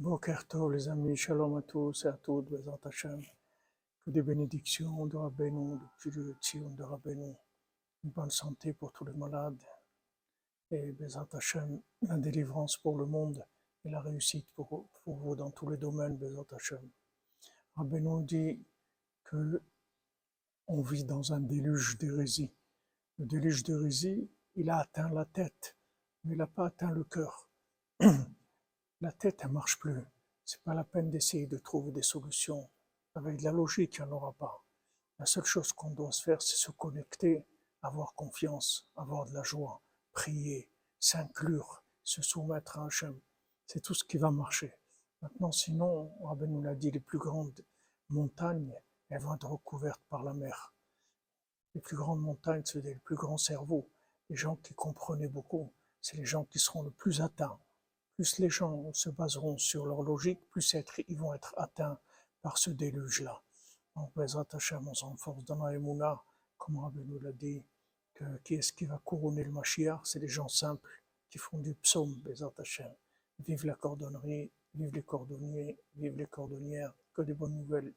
Boker Tov, les amis, shalom à tous et à toutes, Bezat Hashem. Que des bénédictions de Rabbeinu, de Dieu, de Rabbeinu. Une bonne santé pour tous les malades. Et Bezat Hashem, la délivrance pour le monde et la réussite pour, pour vous dans tous les domaines, Bezat Hashem. Rabbeinu dit que on vit dans un déluge d'hérésie. Le déluge d'hérésie, il a atteint la tête, mais il n'a pas atteint le cœur. La tête, elle marche plus. C'est pas la peine d'essayer de trouver des solutions. Avec de la logique, il n'y en aura pas. La seule chose qu'on doit se faire, c'est se connecter, avoir confiance, avoir de la joie, prier, s'inclure, se soumettre à Hachem. C'est tout ce qui va marcher. Maintenant, sinon, Rabbi nous l'a dit, les plus grandes montagnes, elles vont être recouvertes par la mer. Les plus grandes montagnes, c'est les plus grands cerveaux. Les gens qui comprenaient beaucoup, c'est les gens qui seront le plus atteints plus les gens se baseront sur leur logique, plus ils vont être atteints par ce déluge-là. Donc, Bezrat Hashem, on s'enforce dans la Emouna, comme Rabbi nous l'a dit, qui est-ce qui va couronner le Mashiach? C'est les gens simples qui font du psaume, Hashem. Vive la cordonnerie, vive les cordonniers, vive les cordonnières, que des bonnes nouvelles